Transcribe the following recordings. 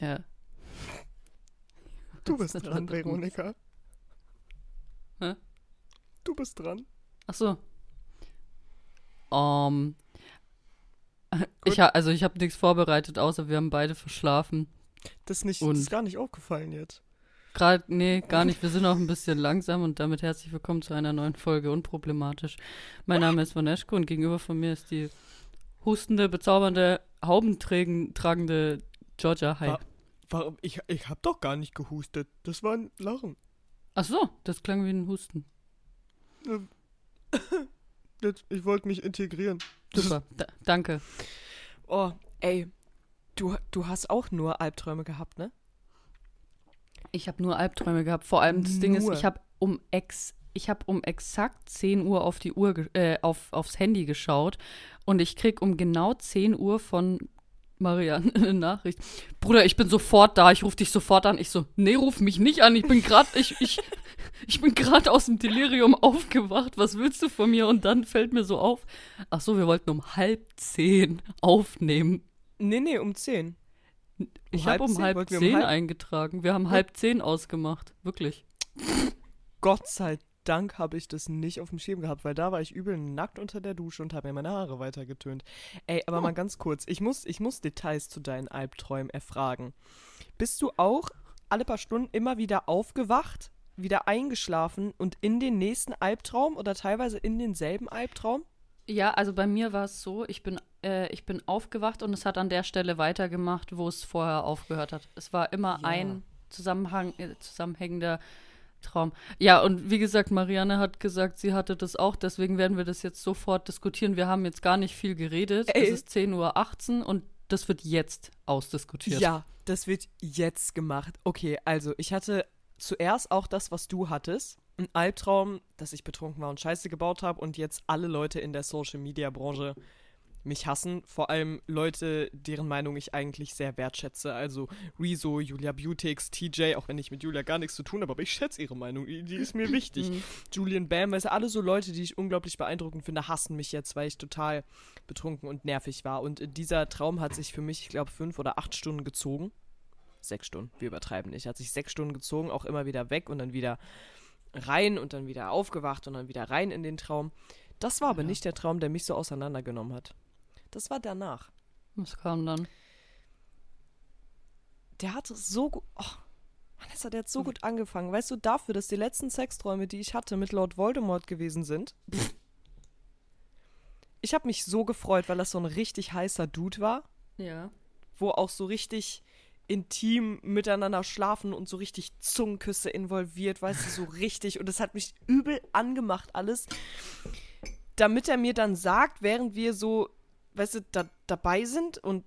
Ja. Du bist dran, Veronika. Hä? Du bist dran. Ach so. Um, ich ha also ich habe nichts vorbereitet, außer wir haben beide verschlafen. Das, nicht, Und- das ist gar nicht aufgefallen jetzt. Gerade, nee, gar nicht. Wir sind auch ein bisschen langsam und damit herzlich willkommen zu einer neuen Folge Unproblematisch. Mein Name ist Vaneschko und gegenüber von mir ist die hustende, bezaubernde, haubentragende Georgia. Hi. Wa- Warum? Ich, ich hab doch gar nicht gehustet. Das war ein Lachen. Ach so, das klang wie ein Husten. Jetzt, ich wollte mich integrieren. Super, da, danke. Oh, ey, du, du hast auch nur Albträume gehabt, ne? Ich habe nur Albträume gehabt. Vor allem das Ding ist, Nur. ich habe um ex ich habe um exakt 10 Uhr auf die Uhr äh, auf, aufs Handy geschaut und ich krieg um genau 10 Uhr von Marianne eine Nachricht. Bruder, ich bin sofort da, ich rufe dich sofort an. Ich so, nee, ruf mich nicht an. Ich bin gerade ich ich ich bin gerade aus dem Delirium aufgewacht. Was willst du von mir? Und dann fällt mir so auf, ach so, wir wollten um halb zehn aufnehmen. Nee, nee, um 10. Ich habe um zehn? halb wir um zehn halb- eingetragen. Wir haben halb zehn ausgemacht, wirklich. Gott sei Dank habe ich das nicht auf dem Schirm gehabt, weil da war ich übel nackt unter der Dusche und habe mir meine Haare weitergetönt. Ey, aber mal ganz kurz, ich muss, ich muss Details zu deinen Albträumen erfragen. Bist du auch alle paar Stunden immer wieder aufgewacht, wieder eingeschlafen und in den nächsten Albtraum oder teilweise in denselben Albtraum? Ja, also bei mir war es so, ich bin, äh, ich bin aufgewacht und es hat an der Stelle weitergemacht, wo es vorher aufgehört hat. Es war immer Ja. ein Zusammenhang, äh, zusammenhängender Traum. Ja, und wie gesagt, Marianne hat gesagt, sie hatte das auch, deswegen werden wir das jetzt sofort diskutieren. Wir haben jetzt gar nicht viel geredet. Ey. Es ist 10.18 Uhr und das wird jetzt ausdiskutiert. Ja, das wird jetzt gemacht. Okay, also ich hatte zuerst auch das, was du hattest. Ein Albtraum, dass ich betrunken war und Scheiße gebaut habe und jetzt alle Leute in der Social Media Branche mich hassen. Vor allem Leute, deren Meinung ich eigentlich sehr wertschätze. Also Rezo, Julia Beautix, TJ, auch wenn ich mit Julia gar nichts zu tun habe, aber ich schätze ihre Meinung. Die ist mir wichtig. Mhm. Julian Bam, weißt du, alle so Leute, die ich unglaublich beeindruckend finde, hassen mich jetzt, weil ich total betrunken und nervig war. Und äh, dieser Traum hat sich für mich, ich glaube, fünf oder acht Stunden gezogen. Sechs Stunden, wir übertreiben nicht. Hat sich sechs Stunden gezogen, auch immer wieder weg und dann wieder rein und dann wieder aufgewacht und dann wieder rein in den Traum. Das war aber Ja. nicht der Traum, der mich so auseinandergenommen hat. Das war danach. Was kam dann? Der hatte so gut. Oh, Vanessa, der hat so gut angefangen. Weißt du, dafür, dass die letzten Sexträume, die ich hatte, mit Lord Voldemort gewesen sind. Ich habe mich so gefreut, weil das so ein richtig heißer Dude war, Ja. wo auch so richtig intim miteinander schlafen und so richtig Zungenküsse involviert, weißt du, so richtig. Und es hat mich übel angemacht alles, damit er mir dann sagt, während wir so, weißt du, da, dabei sind und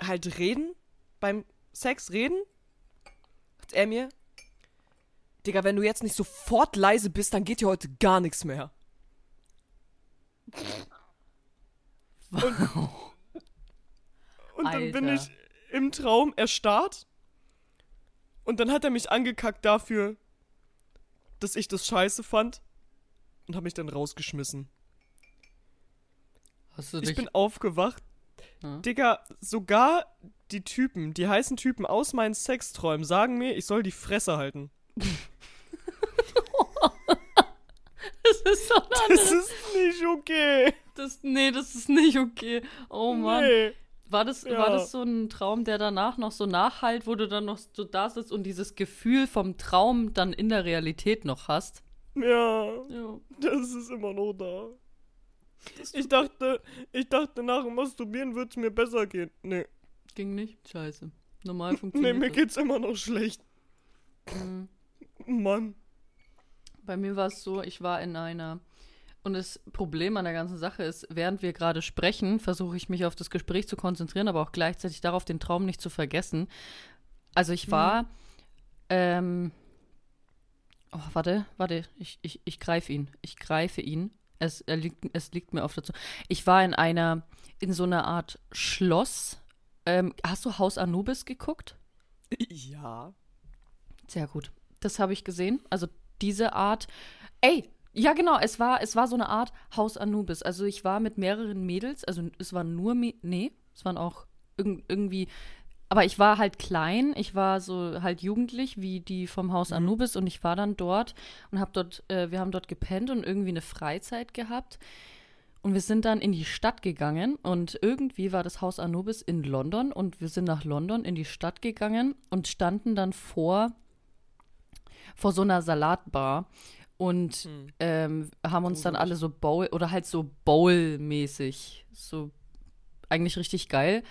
halt reden, beim Sex reden, sagt er mir, Digga, wenn du jetzt nicht sofort leise bist, dann geht hier heute gar nichts mehr. Und, und dann bin Alter. ich im Traum erstarrt. Und dann hat er mich angekackt dafür, dass ich das scheiße fand. Und hat mich dann rausgeschmissen. Hast du Ich dich. bin aufgewacht. Ja. Digga, sogar die Typen, die heißen Typen aus meinen Sexträumen sagen mir, ich soll die Fresse halten. das ist so Das ist nicht okay. Das, nee, das ist nicht okay. Oh Mann. Nee. War das, Ja. war das so ein Traum, der danach noch so nachhalt, wo du dann noch so da sitzt und dieses Gefühl vom Traum dann in der Realität noch hast? Ja, Ja. das ist immer noch da. Ich dachte, ich dachte, nach dem Masturbieren würde es mir besser gehen. Nee, Ging nicht? Scheiße. Normal nee, funktioniert mir das. geht's immer noch schlecht. Mhm. Mann. Bei mir war es so, ich war in einer. Und das Problem an der ganzen Sache ist, während wir gerade sprechen, versuche ich mich auf das Gespräch zu konzentrieren, aber auch gleichzeitig darauf, den Traum nicht zu vergessen. Also ich war. Ähm, oh, warte, warte, ich, ich, ich greife ihn. Ich greife ihn. Es, er liegt, es liegt mir auf dazu. Ich war in einer, in so einer Art Schloss. Ähm, hast du Haus Anubis geguckt? Ja. Sehr gut. Das habe ich gesehen. Also diese Art. Ey, ja genau, es war, es war so eine Art Haus Anubis. Also ich war mit mehreren Mädels, also es waren nur, Mä- nee, es waren auch irg irgendwie aber ich war halt klein, ich war so halt jugendlich wie die vom Haus Mhm. Anubis und ich war dann dort und habe dort, äh, wir haben dort gepennt und irgendwie eine Freizeit gehabt. Und wir sind dann in die Stadt gegangen und irgendwie war das Haus Anubis in London und wir sind nach London in die Stadt gegangen und standen dann vor, vor so einer Salatbar und Hm. ähm, haben uns dann Gruselig. alle so Bowl oder halt so Bowl-mäßig, so eigentlich richtig geil,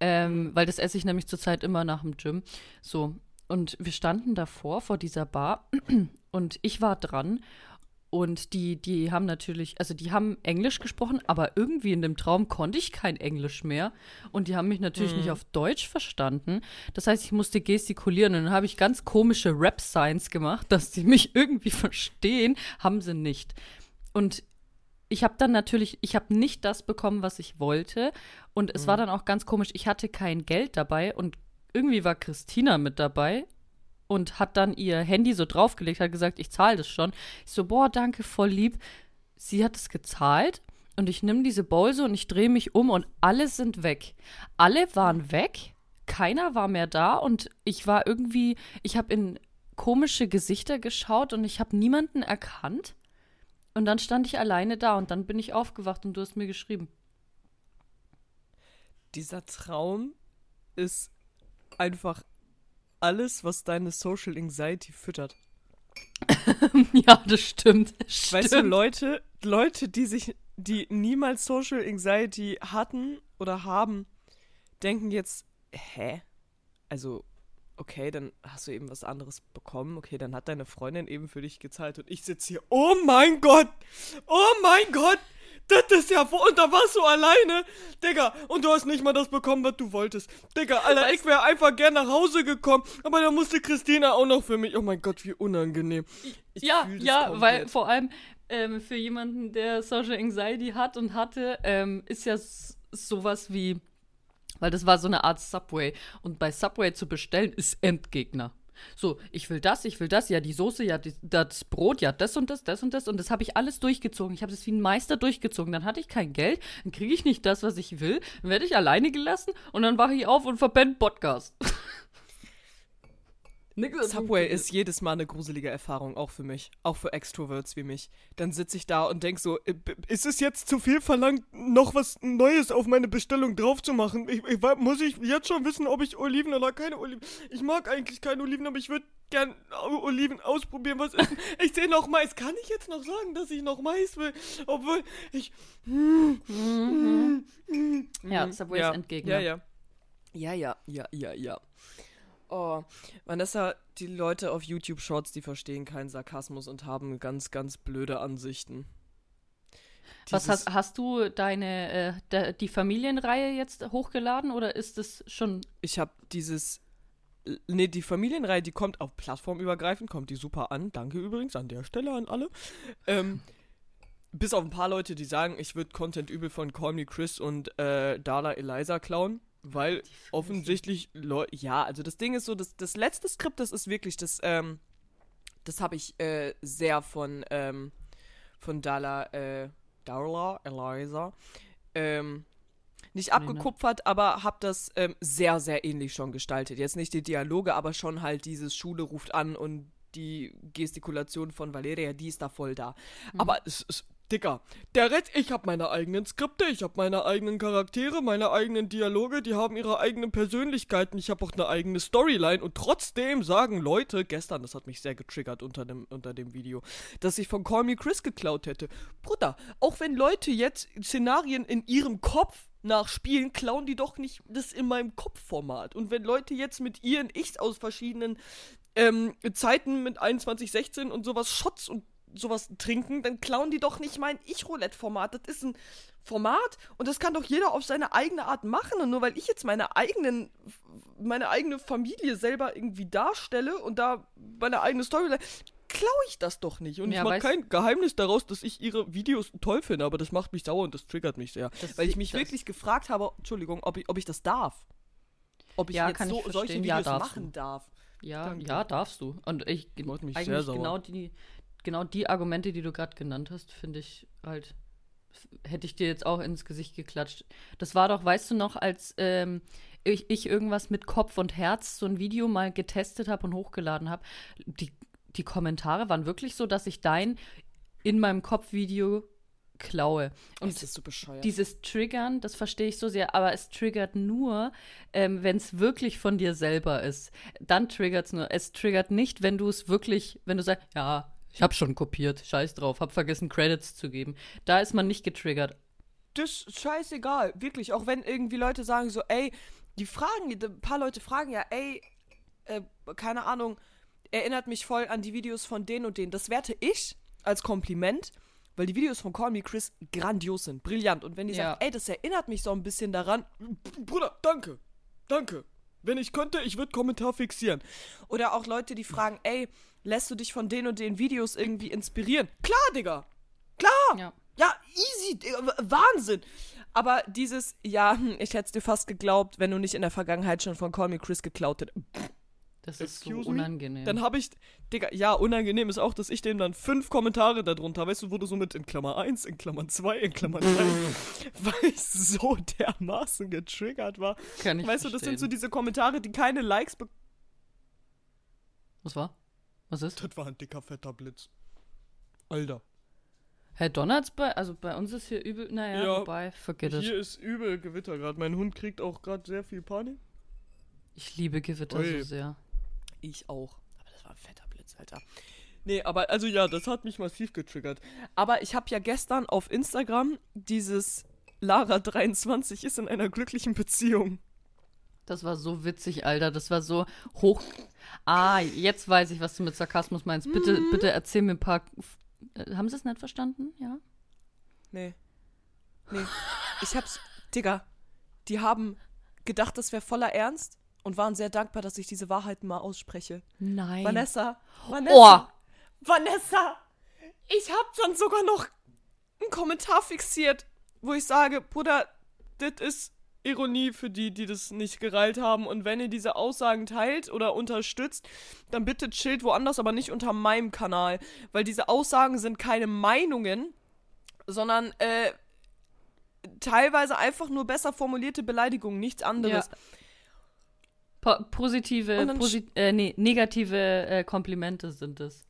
ähm, weil das esse ich nämlich zurzeit immer nach dem Gym. So, und wir standen davor vor dieser Bar und ich war dran und die, die haben natürlich, also die haben Englisch gesprochen, aber irgendwie in dem Traum konnte ich kein Englisch mehr. Und die haben mich natürlich nicht auf Deutsch verstanden. Das heißt, ich musste gestikulieren und dann habe ich ganz komische Rap-Signs gemacht, dass die mich irgendwie verstehen, haben sie nicht. Und ich habe dann natürlich, ich habe nicht das bekommen, was ich wollte. Und es war dann auch ganz komisch, ich hatte kein Geld dabei und irgendwie war Christina mit dabei und hat dann ihr Handy so draufgelegt, hat gesagt, ich zahle das schon. Ich so, boah, danke, voll lieb. Sie hat es gezahlt und ich nehme diese Bowl so und ich drehe mich um und alle sind weg. Alle waren weg, keiner war mehr da und ich war irgendwie, ich habe in komische Gesichter geschaut und ich habe niemanden erkannt. Und dann stand ich alleine da und dann bin ich aufgewacht und du hast mir geschrieben. Dieser Traum ist einfach alles, was deine Social Anxiety füttert. ja, das stimmt. Weißt du. Leute, Leute, die sich, die niemals Social Anxiety hatten oder haben, denken jetzt, hä? Also, okay, dann hast du eben was anderes bekommen. Okay, dann hat deine Freundin eben für dich gezahlt und ich sitze hier, oh mein Gott! Oh mein Gott! Das ist ja, wo- und da warst du alleine, Digga, und du hast nicht mal das bekommen, was du wolltest. Digga, Alter, ich wäre einfach gern nach Hause gekommen, aber da musste Christina auch noch für mich. Oh mein Gott, wie unangenehm. Ich ja, ja, weil vor allem ähm, für jemanden, der Social Anxiety hat und hatte, ähm, ist ja sowas wie, weil das war so eine Art Subway und bei Subway zu bestellen ist Endgegner. So, ich will das, ich will das, ja, die Soße, ja, die, das Brot, ja, das und das, das und das. Und das habe ich alles durchgezogen. Ich habe das wie ein Meister durchgezogen. Dann hatte ich kein Geld, dann kriege ich nicht das, was ich will, dann werde ich alleine gelassen und dann wache ich auf und verpenne Podcast. Subway ist jedes Mal eine gruselige Erfahrung, auch für mich. Auch für Extroverts wie mich. Dann sitze ich da und denk so, äh, ist es jetzt zu viel verlangt, noch was Neues auf meine Bestellung drauf zu machen? Ich, ich, muss ich jetzt schon wissen, ob ich Oliven oder keine Oliven. Ich mag eigentlich keine Oliven, aber ich würde gern Oliven ausprobieren. Was ist? Ich sehe noch Mais. Kann ich jetzt noch sagen, dass ich noch Mais will? Obwohl ich. Ja, Subway ja, ist Endgegner. Ja, ja. Ja, ja, ja, ja, ja. Oh, Vanessa, die Leute auf YouTube Shorts, die verstehen keinen Sarkasmus und haben ganz, ganz blöde Ansichten. Was Dieses- hast, hast du deine äh, die Familienreihe jetzt hochgeladen oder ist es schon Ich habe dieses. Nee, die Familienreihe, die kommt auf plattformübergreifend, kommt die super an. Danke übrigens an der Stelle an alle. Ähm, bis auf ein paar Leute, die sagen, ich würde Content übel von Call Me Chris und äh, Dala Eliza klauen, weil offensichtlich Leu ja, also das Ding ist so, das, das letzte Skript, das ist wirklich das, ähm, das habe ich äh, sehr von, ähm, von Dala, äh, Dala Eliza, ähm, nicht abgekupfert, aber habe das ähm, sehr, sehr ähnlich schon gestaltet. Jetzt nicht die Dialoge, aber schon halt dieses Schule ruft an und die Gestikulation von Valeria, die ist da voll da. Aber es ist, Dicker, der Rest, ich habe meine eigenen Skripte, ich habe meine eigenen Charaktere, meine eigenen Dialoge, die haben ihre eigenen Persönlichkeiten, ich habe auch eine eigene Storyline und trotzdem sagen Leute, gestern, das hat mich sehr getriggert unter dem, unter dem Video, dass ich von Call Me Chris geklaut hätte. Bruder, auch wenn Leute jetzt Szenarien in ihrem Kopf nachspielen, klauen die doch nicht das in meinem Kopfformat. Und wenn Leute jetzt mit ihren Ichs aus verschiedenen ähm, Zeiten mit 21, 16 und sowas Shots und sowas trinken, dann klauen die doch nicht mein Ich-Roulette-Format. Das ist ein Format und das kann doch jeder auf seine eigene Art machen. Und nur weil ich jetzt meine eigenen, meine eigene Familie selber irgendwie darstelle und da meine eigene Storyline, klaue ich das doch nicht. Und Ja, ich mache kein Geheimnis daraus, dass ich ihre Videos toll finde, aber das macht mich sauer und das triggert mich sehr. Weil ich mich das- wirklich gefragt habe, Entschuldigung, ob ich, ob ich das darf. Ob ich Ja, jetzt kann ich so, solche. Ja, Videos darfst machen du. darf. Ja, Danke. ja, darfst du. Und ich Macht mich eigentlich sehr sauer. genau die genau die Argumente, die du gerade genannt hast, finde ich halt hätte ich dir jetzt auch ins Gesicht geklatscht. Das war doch, weißt du noch, als ähm, ich, ich irgendwas mit Kopf und Herz, so ein Video mal getestet habe und hochgeladen habe, die, die Kommentare waren wirklich so, dass ich dein in meinem Kopfvideo klaue. Und das ist so bescheuert. dieses Triggern, das verstehe ich so sehr, aber es triggert nur, ähm, wenn es wirklich von dir selber ist. Dann triggert es nur. Es triggert nicht, wenn du es wirklich, wenn du sagst, ja, ich habe schon kopiert, scheiß drauf, hab vergessen Credits zu geben. Da ist man nicht getriggert. Das ist scheißegal, wirklich. Auch wenn irgendwie Leute sagen so, ey, die fragen, ein paar Leute fragen ja, ey, äh, keine Ahnung, erinnert mich voll an die Videos von denen und denen. Das werte ich als Kompliment, weil die Videos von Call Me Chris grandios sind, brillant. Und wenn die Ja. sagen, ey, das erinnert mich so ein bisschen daran, Bruder, danke, danke. Wenn ich könnte, ich würde Kommentar fixieren. Oder auch Leute, die fragen, ey, lässt du dich von den und den Videos irgendwie inspirieren? Klar, Digga. Klar. Ja. Ja, easy, Digga, Wahnsinn. Aber dieses, ja, hm, ich hätte es dir fast geglaubt, wenn du nicht in der Vergangenheit schon von Call Me Chris geklaut hättest. Das ist so Excuse me? unangenehm. Dann habe ich, Digga, ja, unangenehm ist auch, dass ich dem dann fünf Kommentare darunter, weißt du, du so mit in Klammer 1, in Klammern 2, in Klammern 3, weil ich so dermaßen getriggert war. Kann ich weißt du, das sind so verstehen. diese Kommentare, die keine Likes bekommen. Was war? Was ist? Das war ein dicker, fetter Blitz. Alter. Herr Donnerts bei, also bei uns ist hier übel, naja, Ja, wobei, forget it. Hier ist übel Gewitter gerade. Mein Hund kriegt auch gerade sehr viel Panik. Ich liebe Gewitter Ui. so sehr. Ich auch. Aber das war ein fetter Blitz, Alter. Nee, aber also ja, das hat mich massiv getriggert. Aber ich habe ja gestern auf Instagram dieses Lara23 ist in einer glücklichen Beziehung. Das war so witzig, Alter. Das war so hoch. Ah, jetzt weiß ich, was du mit Sarkasmus meinst. Bitte, Mhm. bitte erzähl mir ein paar. Äh, Haben sie es nicht verstanden? Ja. Nee. Nee. Ich hab's. Digga, die haben gedacht, das wäre voller Ernst und waren sehr dankbar, dass ich diese Wahrheiten mal ausspreche. Nein. Vanessa. Vanessa. Oh, Vanessa. Ich hab dann sogar noch einen Kommentar fixiert, wo ich sage, Bruder, das ist Ironie für die, die das nicht gereilt haben. Und wenn ihr diese Aussagen teilt oder unterstützt, dann bitte chillt woanders, aber nicht unter meinem Kanal. Weil diese Aussagen sind keine Meinungen, sondern äh, teilweise einfach nur besser formulierte Beleidigungen, nichts anderes. po positive, posi äh, nee, negative äh, Komplimente sind es.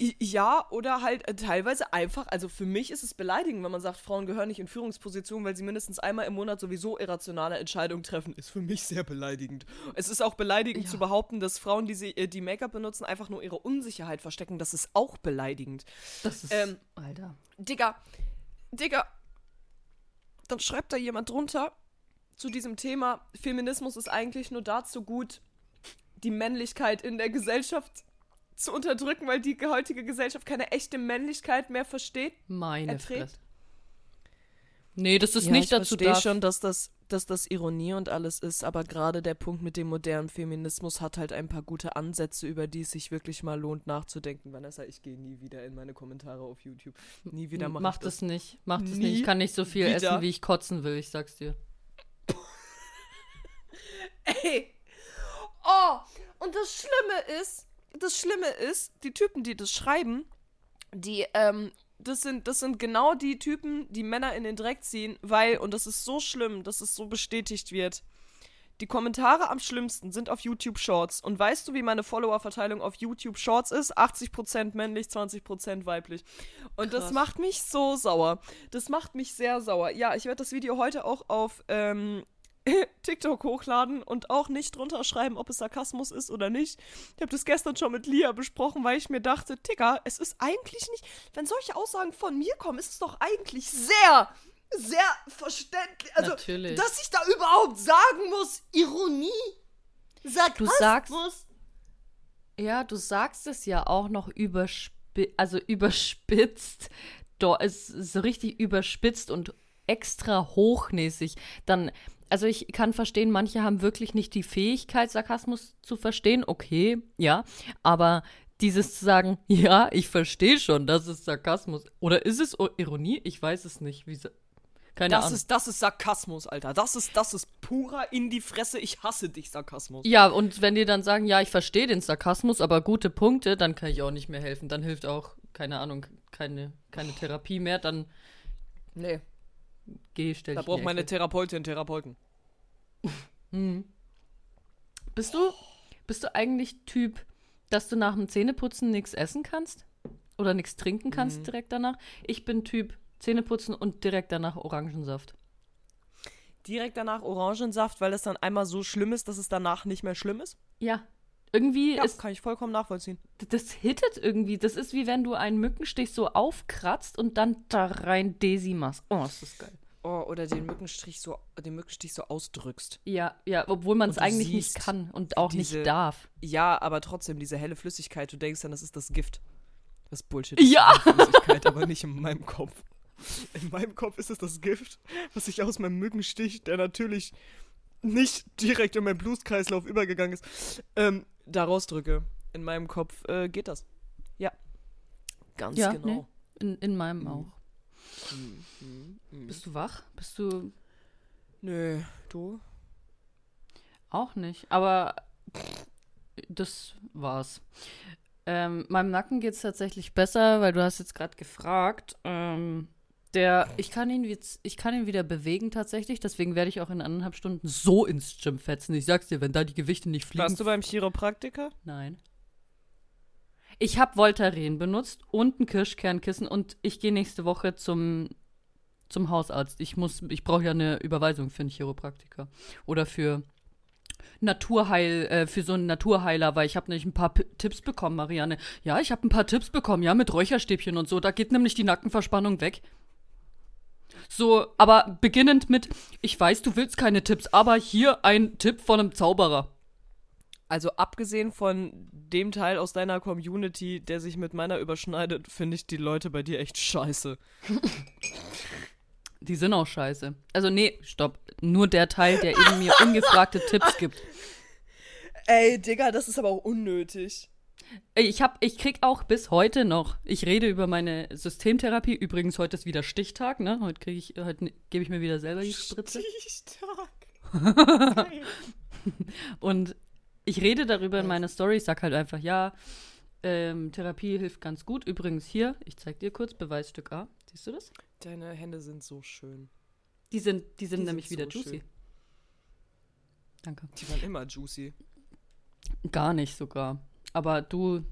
Ja, oder halt äh, teilweise einfach, also für mich ist es beleidigend, wenn man sagt, Frauen gehören nicht in Führungspositionen, weil sie mindestens einmal im Monat sowieso irrationale Entscheidungen treffen. Ist für mich sehr beleidigend. Es ist auch beleidigend Ja. zu behaupten, dass Frauen, die, sie, äh, die Make-up benutzen, einfach nur ihre Unsicherheit verstecken. Das ist auch beleidigend. Das ist. Ähm, Alter. Digga, Digga, dann schreibt da jemand drunter zu diesem Thema, Feminismus ist eigentlich nur dazu gut, die Männlichkeit in der Gesellschaft zu unterdrücken, weil die heutige Gesellschaft keine echte Männlichkeit mehr versteht. Meine erträgt. Fresse. Nee, das ist Ja, nicht ich dazu verstehe da. schon, dass das, dass das Ironie und alles ist, aber gerade der Punkt mit dem modernen Feminismus hat halt ein paar gute Ansätze, über die es sich wirklich mal lohnt nachzudenken. Vanessa, ich gehe nie wieder in meine Kommentare auf YouTube. Nie wieder mache Mach ich das. das nicht. Mach das Nie nicht. Ich kann nicht so viel wieder. essen, wie ich kotzen will, ich sag's dir. Ey. Oh, und das Schlimme ist, das Schlimme ist, die Typen, die das schreiben, die, ähm, das sind, das sind genau die Typen, die Männer in den Dreck ziehen, weil, und das ist so schlimm, dass es so bestätigt wird. Die Kommentare am schlimmsten sind auf YouTube Shorts. Und weißt du, wie meine Follower-Verteilung auf YouTube Shorts ist? 80% männlich, 20% weiblich. Und das Krass. macht mich so sauer. Das macht mich sehr sauer. Ja, ich werde das Video heute auch auf ähm, TikTok hochladen und auch nicht drunter schreiben, ob es Sarkasmus ist oder nicht. Ich habe das gestern schon mit Lia besprochen, weil ich mir dachte, Digga, es ist eigentlich nicht, wenn solche Aussagen von mir kommen, ist es doch eigentlich sehr, sehr verständlich. Also, Natürlich. dass ich da überhaupt sagen muss, Ironie, Sarkasmus. sagst- Ja, du sagst es ja auch noch überspitzt, also überspitzt. Do es ist so richtig überspitzt und extra hochnäsig. Dann, also ich kann verstehen, manche haben wirklich nicht die Fähigkeit, Sarkasmus zu verstehen. Okay, ja. Aber dieses zu sagen, ja, ich verstehe schon, das ist Sarkasmus. Oder ist es Ironie? Ich weiß es nicht. Wie, keine Das Ahnung. ist, das ist Sarkasmus, Alter. Das ist, das ist purer in die Fresse, ich hasse dich, Sarkasmus. Ja, und wenn die dann sagen, ja, ich verstehe den Sarkasmus, aber gute Punkte, dann kann ich auch nicht mehr helfen. Dann hilft auch, keine Ahnung, keine, keine Therapie mehr. Dann Nee, geh, stell da braucht meine. Therapeutin Therapeuten. Mhm. Bist du, bist du eigentlich Typ, dass du nach dem Zähneputzen nichts essen kannst? Oder nichts trinken kannst Mhm. direkt danach? Ich bin Typ Zähneputzen und direkt danach Orangensaft. Direkt danach Orangensaft, weil das dann einmal so schlimm ist, dass es danach nicht mehr schlimm ist? Ja. Irgendwie Ja, ist kann ich vollkommen nachvollziehen. das hittet irgendwie. Das ist wie wenn du einen Mückenstich so aufkratzt und dann da rein Desi machst. Oh, ist das geil. Oh, oder den Mückenstich so, den Mückenstich so ausdrückst. Ja, ja, obwohl man es eigentlich nicht kann und auch diese- nicht darf. Ja, aber trotzdem, diese helle Flüssigkeit, du denkst dann, das ist das Gift. Das Bullshit. Ja! Ist Flüssigkeit, aber nicht in meinem Kopf. In meinem Kopf ist es das Gift, was ich aus meinem Mückenstich, der natürlich nicht direkt in meinen Blutkreislauf übergegangen ist, ähm, da rausdrücke. In meinem Kopf äh, geht das. Ja. Ganz Ja, genau. nee. In, in meinem Mhm. auch. Mhm, mhm, mhm. Bist du wach? Bist du Nö, du? auch nicht? Aber das war's. Ähm, meinem Nacken geht's tatsächlich besser, weil du hast jetzt gerade gefragt. Ähm, der, ich kann ihn jetzt, ich kann ihn wieder bewegen tatsächlich, deswegen werde ich auch in anderthalb Stunden so ins Gym fetzen. Ich sag's dir, wenn da die Gewichte nicht fliegen. Warst du beim Chiropraktiker? Nein. Ich habe Voltaren benutzt und ein Kirschkernkissen und ich gehe nächste Woche zum, zum Hausarzt. Ich muss, ich brauche ja eine Überweisung für einen Chiropraktiker. Oder für Naturheil, äh, für so einen Naturheiler, weil ich habe nämlich ein paar P Tipps bekommen, Marianne. Ja, ich habe ein paar Tipps bekommen, ja, mit Räucherstäbchen und so. Da geht nämlich die Nackenverspannung weg. So, aber beginnend mit, ich weiß, du willst keine Tipps, aber hier ein Tipp von einem Zauberer. Also abgesehen von dem Teil aus deiner Community, der sich mit meiner überschneidet, finde ich die Leute bei dir echt scheiße. Die sind auch scheiße. Also nee, stopp. Nur der Teil, der eben mir ungefragte Tipps gibt. Ey, Digga, das ist aber auch unnötig. Ey, Ich hab, ich krieg auch bis heute noch. Ich rede über meine Systemtherapie. Übrigens heute ist wieder Stichtag, ne? Heute kriege ich, heute gebe ich mir wieder selber die Spritze. Stichtag. Und ich rede darüber in meiner Story. Ich sag halt einfach, ja, ähm, Therapie hilft ganz gut. Übrigens hier, ich zeig dir kurz Beweisstück A. Siehst du das? Deine Hände sind so schön. Die sind, die sind Die nämlich sind wieder so juicy. schön. Danke. Die waren immer juicy. Gar nicht sogar. Aber du,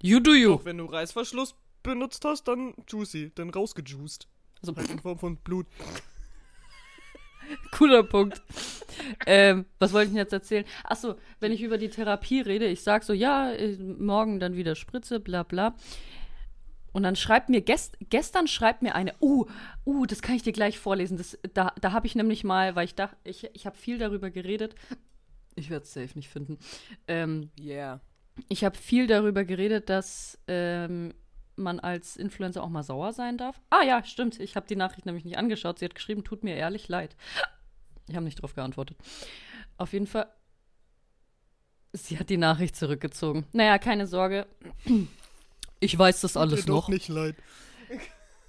you do you. Auch wenn du Reißverschluss benutzt hast, dann juicy, dann rausgejuiced. Also, Halt in Form von Blut. Cooler Punkt. ähm, was wollte ich denn jetzt erzählen? Achso, wenn ich über die Therapie rede, ich sag so, ja, äh, morgen dann wieder Spritze, bla bla. Und dann schreibt mir, gest gestern schreibt mir eine, uh, uh, das kann ich dir gleich vorlesen. Das, da da habe ich nämlich mal, weil ich dachte, ich, ich habe viel darüber geredet. Ich werde es safe nicht finden. Ähm, Yeah. Ich habe viel darüber geredet, dass ähm, man als Influencer auch mal sauer sein darf. Ah ja, stimmt. Ich habe die Nachricht nämlich nicht angeschaut. Sie hat geschrieben, tut mir ehrlich leid. Ich habe nicht darauf geantwortet. Auf jeden Fall. Sie hat die Nachricht zurückgezogen. Naja, keine Sorge. Ich weiß das alles Tut mir noch. Doch nicht leid.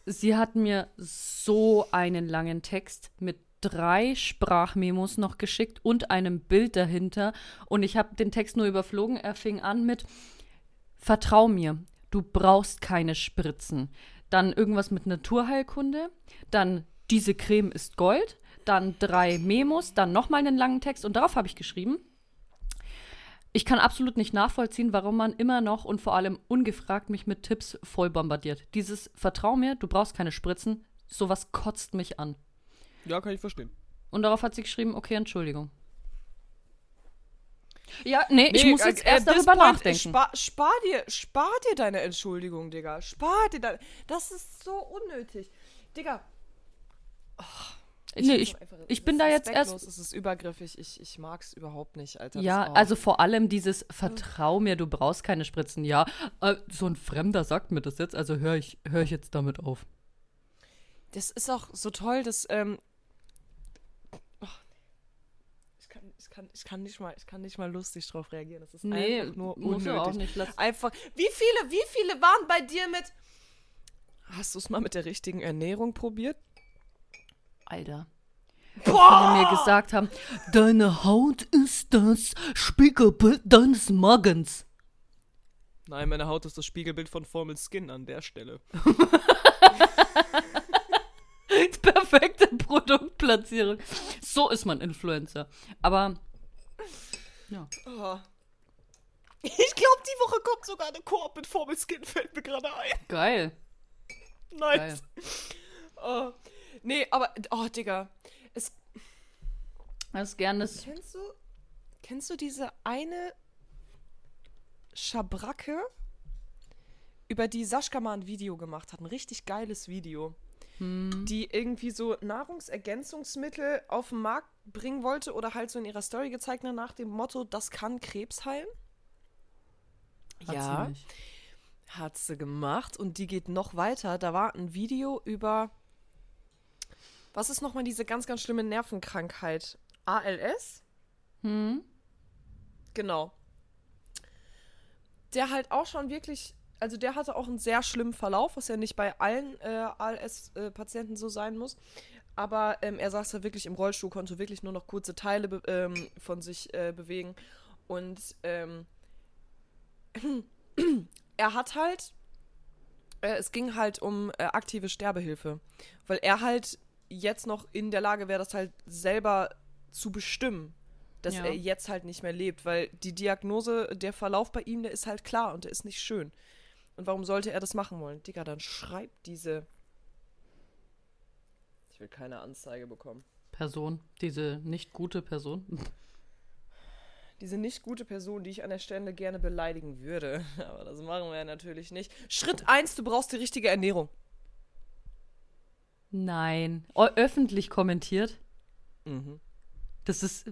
Sie hat mir so einen langen Text mit drei Sprachmemos noch geschickt und einem Bild dahinter. Und ich habe den Text nur überflogen. Er fing an mit Vertrau mir, du brauchst keine Spritzen. Dann irgendwas mit Naturheilkunde. Dann diese Creme ist Gold. Dann drei Memos. Dann nochmal einen langen Text. Und darauf habe ich geschrieben. Ich kann absolut nicht nachvollziehen, warum man immer noch und vor allem ungefragt mich mit Tipps voll bombardiert. Dieses Vertrau mir, du brauchst keine Spritzen, sowas kotzt mich an. Ja, kann ich verstehen. Und darauf hat sie geschrieben, okay, Entschuldigung. Ja, nee, ich Nee, muss äh, jetzt at erst darüber nachdenken. Spar, spar, dir, spar dir deine Entschuldigung, Digga. Spar dir deine. Das ist so unnötig. Digga. nee, find's ich, auch einfach- ich es bin da jetzt erst. Es ist übergriffig. Ich, ich mag's überhaupt nicht, Alter. Ja, oh. also vor allem dieses Vertrau mir, du brauchst keine Spritzen. Ja, äh, so ein Fremder sagt mir das jetzt, also höre ich, hör ich jetzt damit auf. Das ist auch so toll, dass. Ähm, oh, ich, kann, ich, kann, ich, kann nicht mal, ich kann nicht mal lustig drauf reagieren. Das ist Nee, einfach nur muss unnötig. auch nicht. Lass, Einfach. Wie viele, wie viele waren bei dir mit. Hast du es mal mit der richtigen Ernährung probiert? Alter. Wie viele mir gesagt haben, deine Haut ist das Spiegelbild deines Magens. Nein, meine Haut ist das Spiegelbild von Formel Skin an der Stelle. Perfekte Produktplatzierung. So ist man Influencer. Aber ja. Oh. Ich glaube, die Woche kommt sogar eine Koop mit Formel Skin, fällt mir gerade ein. Geil. Nice. Oh. Nee, aber, oh, Digga. Es, Das ist gern das. kennst du, kennst du diese eine Schabracke, über die Sascha mal ein Video gemacht hat? Ein richtig geiles Video. Hm. Die irgendwie so Nahrungsergänzungsmittel auf den Markt bringen wollte oder halt so in ihrer Story gezeigt hat nach dem Motto, das kann Krebs heilen. Hat ja. sie nicht. Hat sie gemacht und die geht noch weiter. Da war ein Video über. Was ist nochmal diese ganz, ganz schlimme Nervenkrankheit? ALS? Hm? Genau. Der halt auch schon wirklich. Also der hatte auch einen sehr schlimmen Verlauf, was ja nicht bei allen äh, ALS-Patienten so sein muss. Aber ähm, er saß da wirklich im Rollstuhl, konnte wirklich nur noch kurze Teile ähm, von sich äh, bewegen. Und ähm, er hat halt, äh, es ging halt um äh, aktive Sterbehilfe, weil er halt jetzt noch in der Lage wäre, das halt selber zu bestimmen, dass Ja. er jetzt halt nicht mehr lebt, weil die Diagnose, der Verlauf bei ihm, der ist halt klar und der ist nicht schön. Und warum sollte er das machen wollen? Digga, dann schreibt diese. Ich will keine Anzeige bekommen. Person. Diese nicht gute Person. Diese nicht gute Person, die ich an der Stelle gerne beleidigen würde. Aber das machen wir ja natürlich nicht. Schritt 1, du brauchst die richtige Ernährung. Nein. O öffentlich kommentiert. Mhm. Das ist.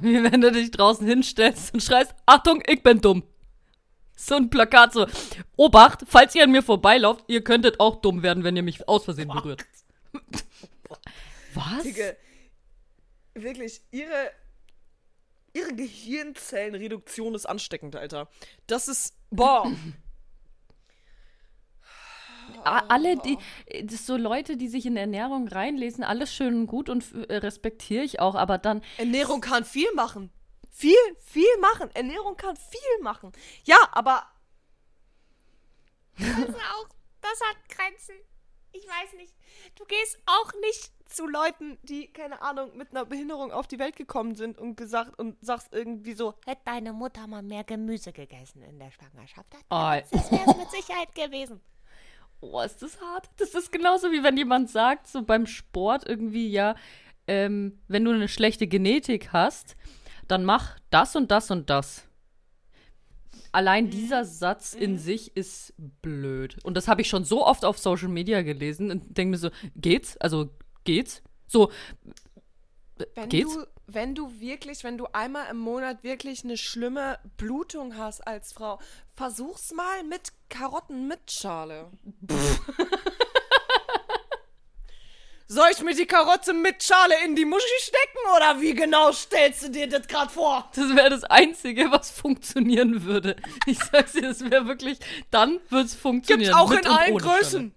Wie wenn du dich draußen hinstellst und schreist: Achtung, ich bin dumm. So ein Plakat so. Obacht, falls ihr an mir vorbeilauft, ihr könntet auch dumm werden, wenn ihr mich aus Versehen berührt. Was? Digga, wirklich, ihre, ihre Gehirnzellenreduktion ist ansteckend, Alter. Das ist, boah. Alle, die, so Leute, die sich in Ernährung reinlesen, alles schön und gut und äh, respektiere ich auch, aber dann, Ernährung kann viel machen. Viel, viel machen. Ernährung kann viel machen. Ja, aber Also auch, das hat Grenzen. Ich weiß nicht. Du gehst auch nicht zu Leuten, die, keine Ahnung, mit einer Behinderung auf die Welt gekommen sind und gesagt und sagst irgendwie so, Hätte deine Mutter mal mehr Gemüse gegessen in der Schwangerschaft, dann oh, das wäre es mit Sicherheit gewesen. oh, ist das hart. Das ist genauso wie wenn jemand sagt, so beim Sport irgendwie, ja, ähm, wenn du eine schlechte Genetik hast, dann mach das und das und das. Allein dieser Satz in sich ist blöd. Und das habe ich schon so oft auf Social Media gelesen und denke mir so, geht's? Also, geht's? So, wenn Geht's? du, wenn du wirklich, wenn du einmal im Monat wirklich eine schlimme Blutung hast als Frau, versuch's mal mit Karotten mit Schale. Soll ich mir die Karotte mit Schale in die Muschi stecken oder wie genau stellst du dir das gerade vor? Das wäre das Einzige, was funktionieren würde. Ich sag's dir, das wäre wirklich, dann wird's funktionieren. Gibt's auch in allen Größen.